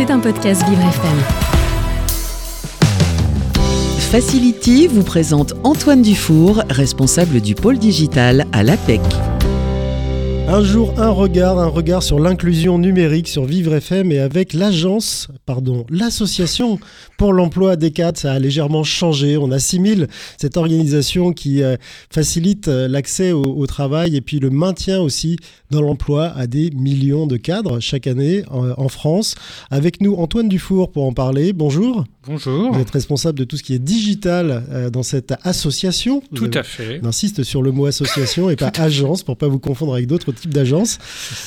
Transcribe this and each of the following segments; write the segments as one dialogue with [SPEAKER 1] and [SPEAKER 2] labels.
[SPEAKER 1] C'est un podcast Vivre FM.
[SPEAKER 2] Facility vous présente Antoine Dufour, responsable du pôle digital à l'APEC.
[SPEAKER 3] Un jour, un regard, un regard sur l'inclusion numérique sur Vivre FM et avec l'agence, pardon, l'association pour l'emploi des cadres, ça a légèrement changé. On assimile cette organisation qui euh, facilite euh, l'accès au, travail et puis le maintien aussi dans l'emploi à des millions de cadres chaque année en, France. Avec nous, Antoine Dufour pour en parler. Bonjour.
[SPEAKER 4] Bonjour.
[SPEAKER 3] Vous êtes responsable de tout ce qui est digital euh, dans cette association.
[SPEAKER 4] Tout à fait.
[SPEAKER 3] J'insiste sur le mot association et pas agence pour pas vous confondre avec d'autres type d'agence.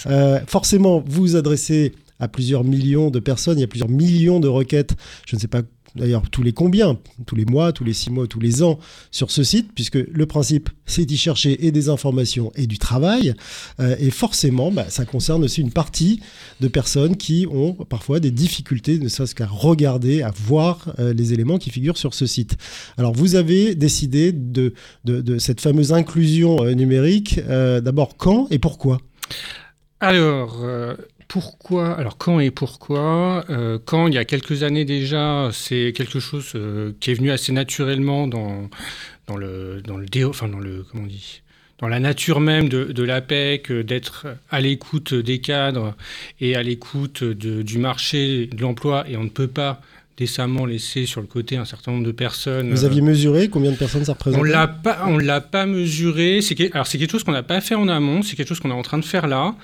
[SPEAKER 3] Euh, forcément, vous vous adressez à plusieurs millions de personnes, il y a plusieurs millions de requêtes, je ne sais pas d'ailleurs tous les combien, tous les mois, tous les six mois, tous les ans sur ce site, puisque le principe c'est d'y chercher et des informations et du travail, euh, et forcément bah, ça concerne aussi une partie de personnes qui ont parfois des difficultés, ne serait-ce qu'à regarder, à voir euh, les éléments qui figurent sur ce site. Alors vous avez décidé de, cette fameuse inclusion euh, numérique, d'abord quand et pourquoi?
[SPEAKER 4] Alors, pourquoi Alors quand et pourquoi euh, Quand il y a quelques années déjà, c'est quelque chose euh, qui est venu assez naturellement dans, dans le dans le déo, enfin dans le comment on dit dans la nature même de, de l'APEC, euh, d'être à l'écoute des cadres et à l'écoute du marché de l'emploi, et on ne peut pas décemment laisser sur le côté un certain nombre de personnes.
[SPEAKER 3] Vous aviez mesuré combien de personnes ça représente
[SPEAKER 4] On l'a pas, on l'a pas mesuré. C'est alors c'est quelque chose qu'on n'a pas fait en amont. C'est quelque chose qu'on est en train de faire là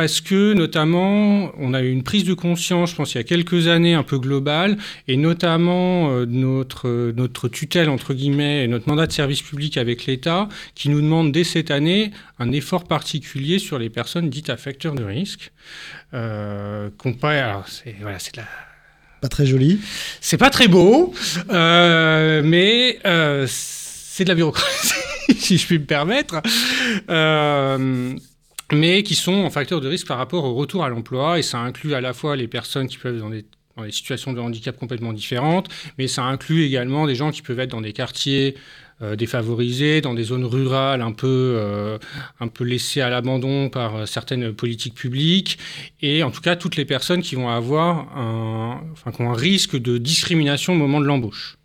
[SPEAKER 4] parce que notamment, on a eu une prise de conscience, je pense, il y a quelques années, un peu globale, et notamment euh, notre, notre tutelle, entre guillemets, et notre mandat de service public avec l'État, qui nous demande dès cette année un effort particulier sur les personnes dites à facteur de risque. Euh, alors, c'est, voilà, c'est la
[SPEAKER 3] pas très joli.
[SPEAKER 4] C'est pas très beau, euh, mais euh, c'est de la bureaucratie, si je puis me permettre. Euh, mais qui sont en facteur de risque par rapport au retour à l'emploi. Et ça inclut à la fois les personnes qui peuvent être dans des, situations de handicap complètement différentes, mais ça inclut également des gens qui peuvent être dans des quartiers euh, défavorisés, dans des zones rurales un peu, euh, un peu laissées à l'abandon par euh, certaines politiques publiques, et en tout cas toutes les personnes qui vont avoir un, enfin, qui ont un risque de discrimination au moment de l'embauche.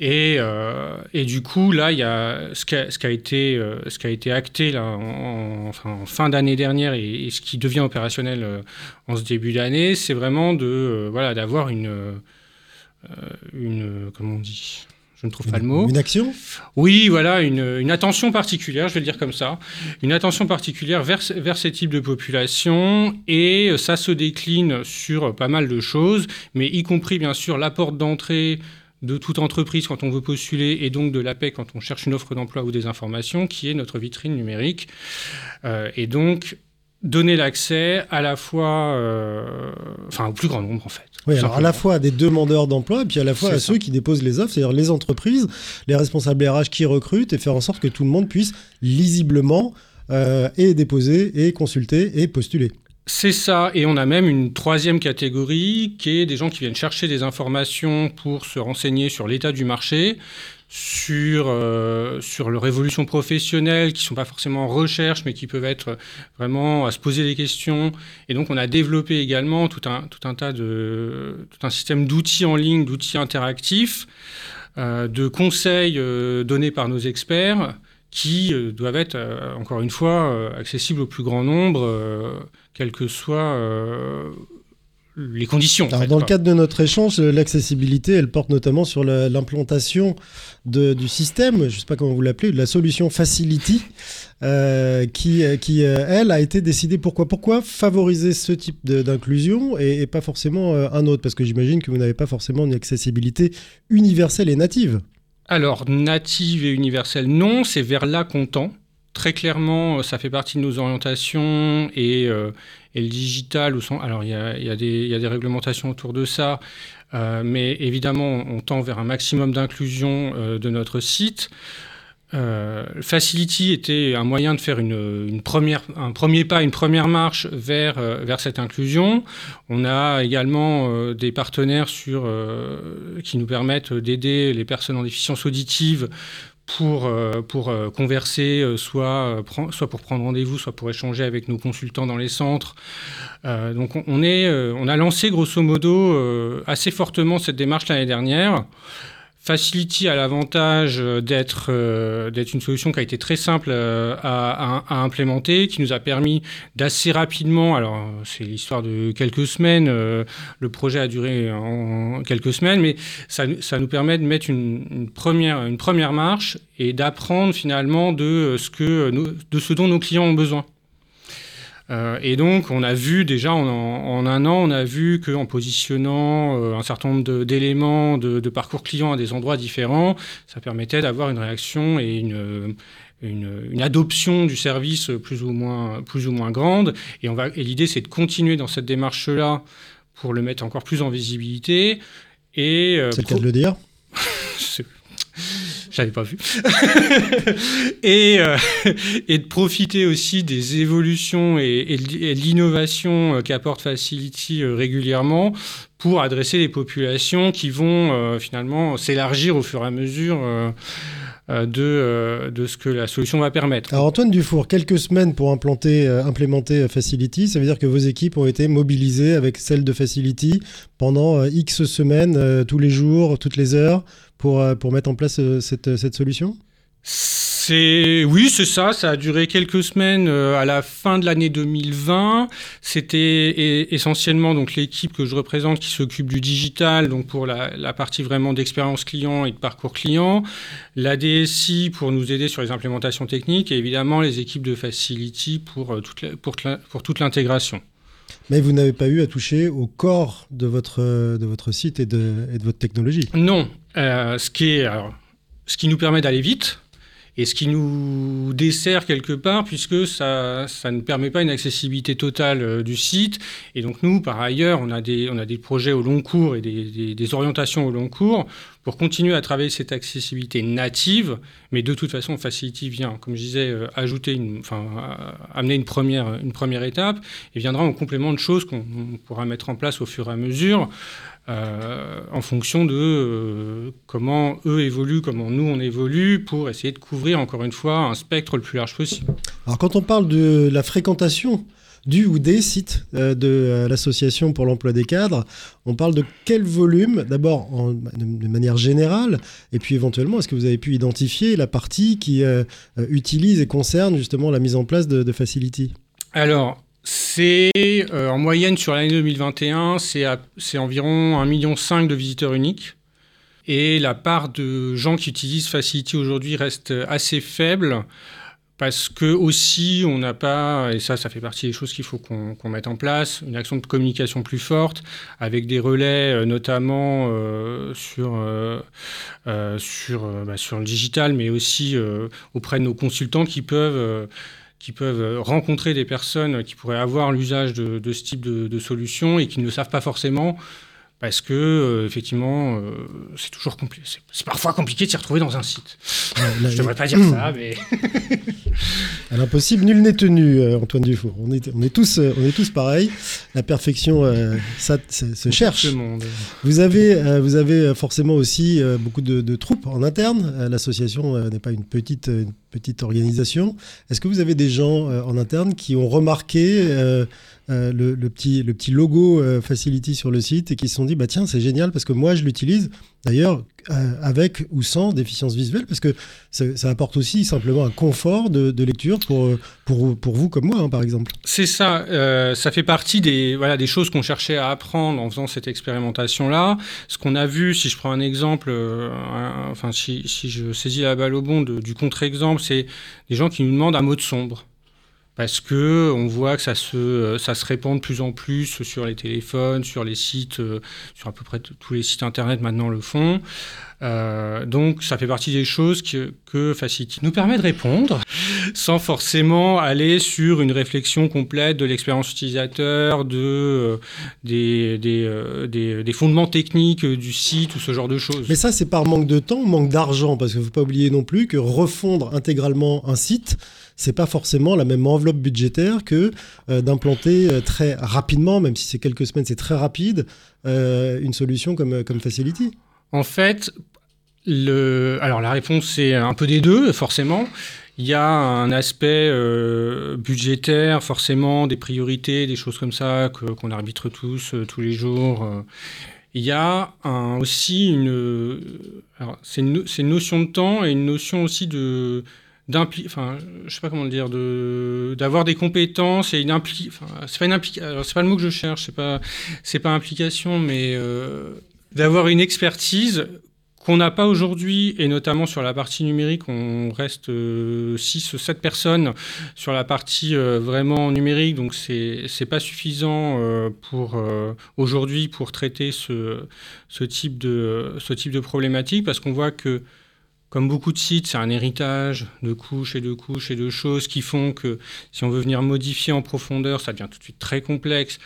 [SPEAKER 4] Et, euh, et, du coup, là, il y a ce qui a, ce qui a été, euh, ce qui a été acté là, en, enfin, en fin d'année dernière et, ce qui devient opérationnel euh, en ce début d'année, c'est vraiment de voilà d'avoir une, une comment on dit je ne trouve pas le mot.
[SPEAKER 3] Une action?
[SPEAKER 4] Oui, voilà, une, une, attention particulière, je vais le dire comme ça, une attention particulière vers, vers ces types de populations, et ça se décline sur pas mal de choses, mais y compris bien sûr la porte d'entrée de toute entreprise quand on veut postuler et donc de l'APEC quand on cherche une offre d'emploi ou des informations, qui est notre vitrine numérique. Euh, et donc, donner l'accès à la fois, euh, enfin au plus grand nombre en fait.
[SPEAKER 3] Oui, alors à la fois à des demandeurs d'emploi et puis à la fois à ceux qui déposent les offres, c'est-à-dire les entreprises, les responsables RH qui recrutent et faire en sorte que tout le monde puisse lisiblement euh, et déposer et consulter et postuler.
[SPEAKER 4] C'est ça, et on a même une troisième catégorie qui est des gens qui viennent chercher des informations pour se renseigner sur l'état du marché, sur, euh, sur leur évolution professionnelle, qui ne sont pas forcément en recherche, mais qui peuvent être vraiment à se poser des questions. Et donc on a développé également tout un, tout un tas de tout un système d'outils en ligne, d'outils interactifs, euh, de conseils euh, donnés par nos experts qui euh, doivent être, euh, encore une fois, euh, accessibles au plus grand nombre, quelles que soient les conditions.
[SPEAKER 3] Alors, dans le cadre de notre échange, l'accessibilité, elle porte notamment sur l'implantation du système, je ne sais pas comment vous l'appelez, de la solution Facility, euh, qui, qui elle, a été décidée. Pourquoi Pourquoi favoriser ce type d'inclusion et, et, pas forcément un autre? Parce que j'imagine que vous n'avez pas forcément une accessibilité universelle et native.
[SPEAKER 4] Alors, native et universelle, non, c'est vers là qu'on tend. Très clairement, euh, ça fait partie de nos orientations et, euh, le digital, alors il y a, des réglementations autour de ça, euh, mais évidemment, on tend vers un maximum d'inclusion de notre site. Euh, Facility était un moyen de faire une, première, un premier pas, une première marche vers, euh, vers cette inclusion. On a également euh, des partenaires sur, qui nous permettent d'aider les personnes en déficience auditive pour, pour converser, soit, soit pour prendre rendez-vous, soit pour échanger avec nos consultants dans les centres. donc on, est, on a lancé grosso modo assez fortement cette démarche l'année dernière. Facility a l'avantage euh, d'être euh, d'être une solution qui a été très simple euh, à, implémenter, qui nous a permis d'assez rapidement, alors c'est l'histoire de quelques semaines, le projet a duré en quelques semaines, mais ça, ça nous permet de mettre une, une, première, une première marche et d'apprendre finalement de ce, que, de ce dont nos clients ont besoin. Euh, et donc, on a vu déjà en, un an, on a vu qu'en positionnant euh, un certain nombre d'éléments de, parcours client à des endroits différents, ça permettait d'avoir une réaction et une, une, adoption du service plus ou moins, plus ou moins grande. Et, on va, et l'idée, c'est de continuer dans cette démarche-là pour le mettre encore plus en visibilité.
[SPEAKER 3] Et, euh, c'est le cas de le dire
[SPEAKER 4] j'avais pas vu. et, euh, et de profiter aussi des évolutions et, de l'innovation euh, qu'apporte Facility euh, régulièrement pour adresser les populations qui vont finalement s'élargir au fur et à mesure. De, de, ce que la solution va permettre.
[SPEAKER 3] Alors Antoine Dufour, quelques semaines pour implanter, implémenter Facility, ça veut dire que vos équipes ont été mobilisées avec celles de Facility pendant X semaines, tous les jours, toutes les heures, pour, euh, pour mettre en place euh, cette, euh, cette solution?
[SPEAKER 4] C'est oui, c'est ça. Ça a duré quelques semaines à la fin de l'année 2020. C'était essentiellement donc l'équipe que je représente qui s'occupe du digital, donc pour la, la partie vraiment d'expérience client et de parcours client, la DSI pour nous aider sur les implémentations techniques et évidemment les équipes de Facility pour toute pour, pour toute l'intégration.
[SPEAKER 3] Mais vous n'avez pas eu à toucher au corps de votre, de votre site et de, et de votre technologie?
[SPEAKER 4] Non. Euh, ce, qui est, ce qui nous permet d'aller vite, et ce qui nous dessert quelque part, puisque ça, ça ne permet pas une accessibilité totale euh, du site. Et donc nous, par ailleurs, on a des, on a des projets au long cours et des, orientations au long cours pour continuer à travailler cette accessibilité native. Mais de toute façon, Facility vient, comme je disais, euh, ajouter une, enfin, euh, amener une première, une première étape et viendra en complément de choses qu'on pourra mettre en place au fur et à mesure. Euh, en fonction de euh, comment eux évoluent, comment nous on évolue, pour essayer de couvrir encore une fois un spectre le plus large possible.
[SPEAKER 3] Alors quand on parle de la fréquentation du ou des sites euh, de l'association pour l'emploi des cadres, on parle de quel volume, d'abord de, manière générale, et puis éventuellement, est-ce que vous avez pu identifier la partie qui utilise et concerne justement la mise en place de, de Facility
[SPEAKER 4] Alors, c'est euh, en moyenne sur l'année 2021, c'est environ 1,5 million de visiteurs uniques. Et la part de gens qui utilisent Facility aujourd'hui reste assez faible parce que aussi on n'a pas, et ça ça fait partie des choses qu'il faut qu'on mette en place, une action de communication plus forte avec des relais euh, notamment euh, sur, sur, bah, sur le digital mais aussi auprès de nos consultants qui peuvent qui peuvent rencontrer des personnes qui pourraient avoir l'usage de, ce type de, de solution et qui ne le savent pas forcément parce que euh, effectivement, euh, c'est toujours compliqué. C'est parfois compliqué de s'y retrouver dans un site. Je ne devrais pas dire ça, mais
[SPEAKER 3] à l'impossible, nul n'est tenu. Euh, Antoine Dufour, on est, on est tous, on est tous pareils. La perfection, ça, se cherche. Vous avez, vous avez forcément aussi beaucoup de, troupes en interne. L'association n'est pas une petite, une petite organisation. Est-ce que vous avez des gens en interne qui ont remarqué euh, le, petit, le petit logo euh, Facility sur le site et qui se sont dit bah tiens c'est génial parce que moi je l'utilise d'ailleurs euh, avec ou sans déficience visuelle parce que ça, apporte aussi simplement un confort de, lecture pour, pour, pour, vous comme moi hein, par exemple.
[SPEAKER 4] C'est ça, ça fait partie des, voilà, des choses qu'on cherchait à apprendre en faisant cette expérimentation là. Ce qu'on a vu, si je prends un exemple, enfin si, si, je saisis la balle au bon du contre-exemple, c'est des gens qui nous demandent un mode sombre. Parce que on voit que ça se, ça se répand de plus en plus sur les téléphones, sur les sites, euh, sur à peu près tous les sites internet maintenant le font. Euh, donc ça fait partie des choses que, que, Facility nous permet de répondre sans forcément aller sur une réflexion complète de l'expérience utilisateur, de, euh, des, des, des, fondements techniques du site ou ce genre de choses.
[SPEAKER 3] Mais ça c'est par manque de temps, manque d'argent, parce qu'il ne faut pas oublier non plus que refondre intégralement un site, c'est pas forcément la même enveloppe budgétaire que euh, d'implanter euh, très rapidement, même si c'est quelques semaines, c'est très rapide, euh, une solution comme, comme Facility.
[SPEAKER 4] En fait, le... Alors la réponse c'est un peu des deux, forcément. Il y a un aspect euh, budgétaire, forcément, des priorités, des choses comme ça qu'on arbitre tous, euh, tous les jours. Euh. Il y a aussi une, c'est une, une, notion de temps et une notion aussi de, enfin, je sais pas comment le dire, d'avoir des compétences et une impli, enfin, c'est pas une implication, c'est pas le mot que je cherche, c'est pas, c'est pas implication, mais d'avoir une expertise qu'on n'a pas aujourd'hui, et notamment sur la partie numérique, on reste 6 ou 7 personnes sur la partie euh, vraiment numérique, donc c'est n'est pas suffisant euh, pour euh, aujourd'hui pour traiter ce, ce, type de, ce type de problématique, parce qu'on voit que comme beaucoup de sites, c'est un héritage de couches et de couches et de choses qui font que si on veut venir modifier en profondeur, ça devient tout de suite très complexe,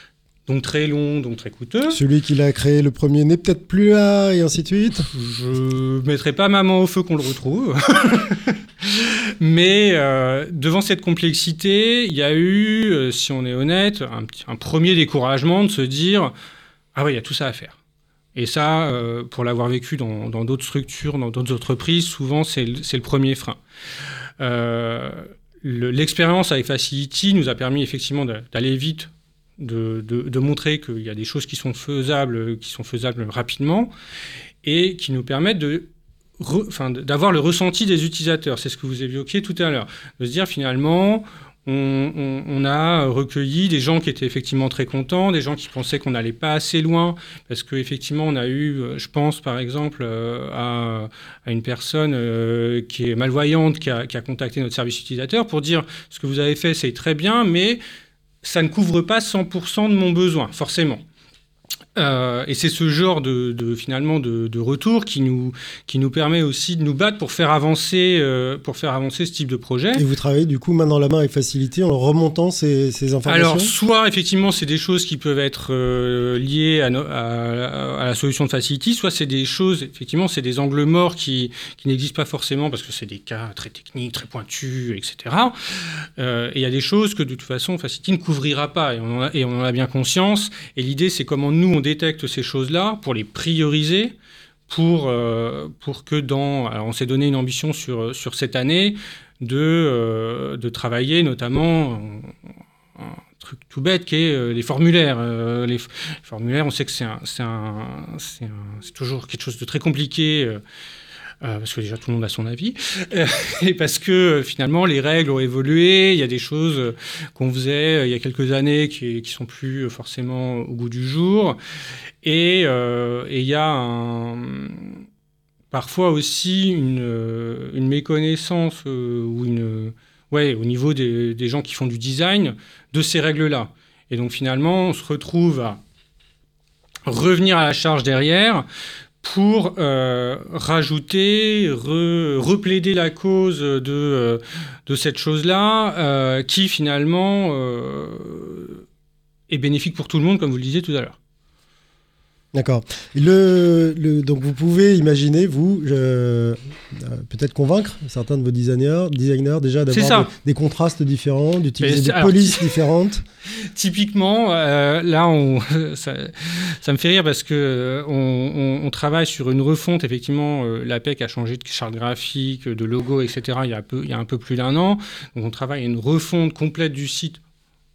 [SPEAKER 4] donc très long, donc très coûteux.
[SPEAKER 3] Celui qui l'a créé le premier n'est peut-être plus là, et ainsi de suite.
[SPEAKER 4] Je mettrai pas ma main au feu qu'on le retrouve. Mais euh, devant cette complexité, il y a eu, euh, si on est honnête, un, un, premier découragement de se dire Ah ouais, il y a tout ça à faire. Et ça, euh, pour l'avoir vécu dans d'autres structures, dans d'autres entreprises, souvent c'est le, le, premier frein. L'expérience avec Facility nous a permis effectivement d'aller vite de, montrer qu'il y a des choses qui sont faisables, qui sont faisables rapidement, et qui nous permettent de d'avoir le ressenti des utilisateurs. C'est ce que vous évoquiez tout à l'heure. De se dire finalement, on, a recueilli des gens qui étaient effectivement très contents, des gens qui pensaient qu'on n'allait pas assez loin, parce qu'effectivement, on a eu, je pense par exemple euh, à, une personne euh, qui est malvoyante, qui a contacté notre service utilisateur pour dire ce que vous avez fait, c'est très bien, mais ça ne couvre pas 100% de mon besoin, forcément. Euh, et c'est ce genre de, finalement de, retour qui nous qui nous permet aussi de nous battre pour faire avancer euh, pour faire avancer ce type de projet.
[SPEAKER 3] Et vous travaillez du coup main dans la main avec facilité en remontant ces, ces informations?
[SPEAKER 4] Alors soit effectivement c'est des choses qui peuvent être euh, liées à, à, la solution de facility, soit c'est des choses effectivement c'est des angles morts qui qui n'existent pas forcément parce que c'est des cas très techniques, très pointus, etc. et il y a des choses que de toute façon facility ne couvrira pas et on en a, et on en a bien conscience. Et l'idée c'est comment nous on détecte ces choses-là, pour les prioriser, pour, euh, que dans... On s'est donné une ambition sur, sur cette année de, euh, de travailler notamment un truc tout bête qui est euh, les formulaires. les, formulaires, on sait que c'est toujours quelque chose de très compliqué. Euh, parce que déjà tout le monde a son avis, euh, et parce que euh, finalement les règles ont évolué, il y a des choses qu'on faisait il y a quelques années qui, qui sont plus forcément au goût du jour, et, il y a parfois aussi une, méconnaissance ou une, ouais, au niveau des gens qui font du design de ces règles-là. Et donc finalement, on se retrouve à revenir à la charge derrière pour euh, rajouter, replaider la cause de, euh, de cette chose-là, euh, qui finalement est bénéfique pour tout le monde, comme vous le disiez tout à l'heure.
[SPEAKER 3] D'accord. Le, donc vous pouvez imaginer, vous, euh, peut-être convaincre certains de vos designers, designers déjà d'avoir des, contrastes différents, d'utiliser des polices différentes.
[SPEAKER 4] Typiquement, euh, là, on, ça, me fait rire parce que euh, on, travaille sur une refonte. Effectivement, l'APEC a changé de charte graphique, de logo, etc. Il y a un peu, il y a un peu plus d'un an. Donc on travaille à une refonte complète du site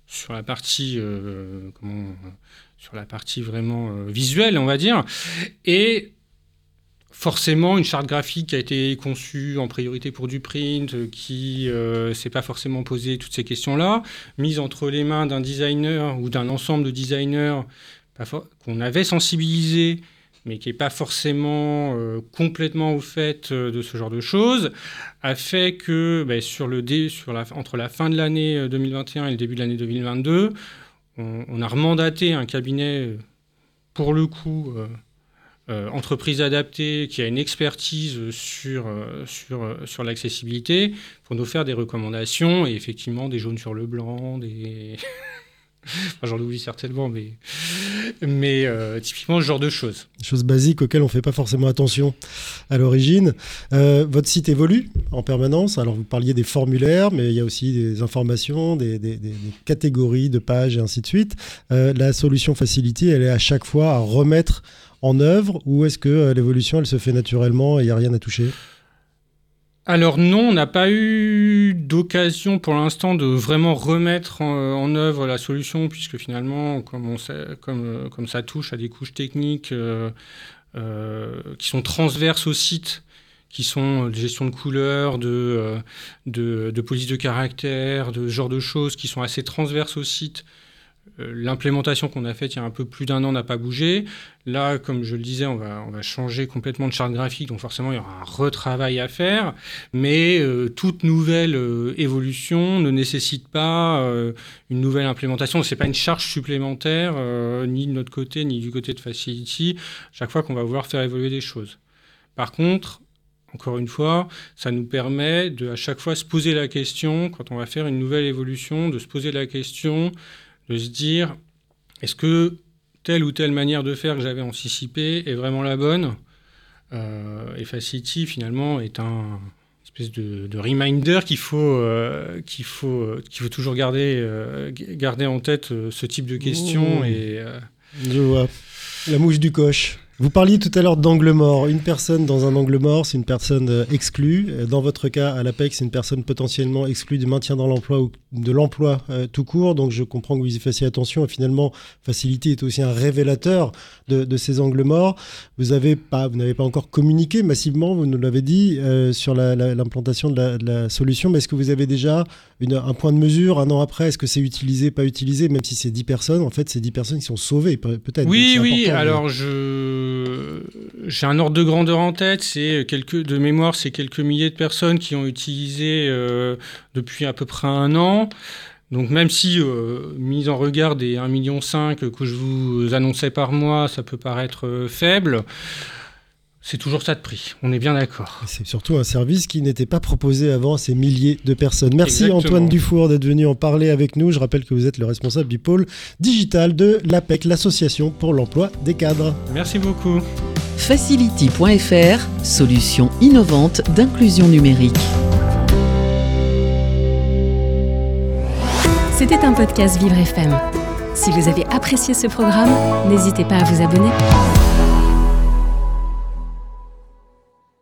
[SPEAKER 4] sur la partie comment sur la partie vraiment euh, visuelle, on va dire. Et forcément une charte graphique qui a été conçue en priorité pour du print, euh, qui ne euh, s'est pas forcément posé toutes ces questions-là, mise entre les mains d'un designer ou d'un ensemble de designers qu'on avait sensibilisé, mais qui n'est pas forcément complètement au fait de ce genre de choses, a fait que ben, sur le sur la, entre la fin de l'année 2021 et le début de l'année 2022, on, a remandaté un cabinet, euh, pour le coup, euh, euh, entreprise adaptée, qui a une expertise sur, sur, sur l'accessibilité, pour nous faire des recommandations et effectivement des jaunes sur le blanc, des. J'en oublie certainement, mais, euh, typiquement ce genre de choses.
[SPEAKER 3] Choses basiques auxquelles on ne fait pas forcément attention à l'origine. Euh, votre site évolue en permanence. Alors vous parliez des formulaires, mais il y a aussi des informations, des, catégories de pages et ainsi de suite. Euh, la solution Facility, elle est à chaque fois à remettre en œuvre ou est-ce que l'évolution, elle se fait naturellement et il n'y a rien à toucher?
[SPEAKER 4] Alors non, on n'a pas eu d'occasion pour l'instant de vraiment remettre en, œuvre la solution, puisque finalement, comme, comme, ça touche à des couches techniques qui sont transverses au site, qui sont de gestion de couleurs, de, de, de, police de caractère, de ce genre de choses qui sont assez transverses au site. Euh, l'implémentation qu'on a faite il y a un peu plus d'un an n'a pas bougé. Là, comme je le disais, on va, changer complètement de charte graphique, donc forcément il y aura un retravail à faire. Mais euh, toute nouvelle euh, évolution ne nécessite pas une nouvelle implémentation. Ce n'est pas une charge supplémentaire, ni de notre côté, ni du côté de Facility, chaque fois qu'on va vouloir faire évoluer des choses. Par contre, encore une fois, ça nous permet de à chaque fois se poser la question, quand on va faire une nouvelle évolution, de se poser la question, de se dire, est-ce que telle ou telle manière de faire que j'avais anticipée est vraiment la bonne? Euh, Et Facility, finalement, est un espèce de, reminder qu'il faut, euh, qu'il faut, qu'il faut toujours garder, euh, garder en tête ce type de questions. Et,
[SPEAKER 3] Je vois. La mouche du coche. Vous parliez tout à l'heure d'angle mort. Une personne dans un angle mort, c'est une personne euh, exclue. Euh, dans votre cas, à l'APEC, c'est une personne potentiellement exclue du maintien dans l'emploi ou de l'emploi euh, tout court. Donc je comprends que vous y fassiez attention. Et finalement, Facility est aussi un révélateur de, ces angles morts. Vous n'avez pas, vous n'avez pas encore communiqué massivement, vous nous l'avez dit, sur l'implantation de, la, solution. Mais est-ce que vous avez déjà un point de mesure un an après? Est-ce que c'est utilisé, pas utilisé? Même si c'est 10 personnes, en fait, c'est 10 personnes qui sont sauvées, peut-être.
[SPEAKER 4] Oui, oui. Alors je j'ai un ordre de grandeur en tête, c'est quelques de mémoire, c'est quelques milliers de personnes qui ont utilisé euh, depuis à peu près un an. Donc même si, euh, mise en regard des 1,5 million que je vous annonçais par mois, ça peut paraître euh, faible, c'est toujours ça de prix, on est bien d'accord.
[SPEAKER 3] C'est surtout un service qui n'était pas proposé avant à ces milliers de personnes. Merci Antoine Dufour d'être venu en parler avec nous. Je rappelle que vous êtes le responsable du pôle digital de l'APEC, l'Association pour l'emploi des cadres.
[SPEAKER 4] Merci beaucoup.
[SPEAKER 2] Facility.fr, solution innovante d'inclusion numérique.
[SPEAKER 1] C'était un podcast Vivre FM. Si vous avez apprécié ce programme, n'hésitez pas à vous abonner.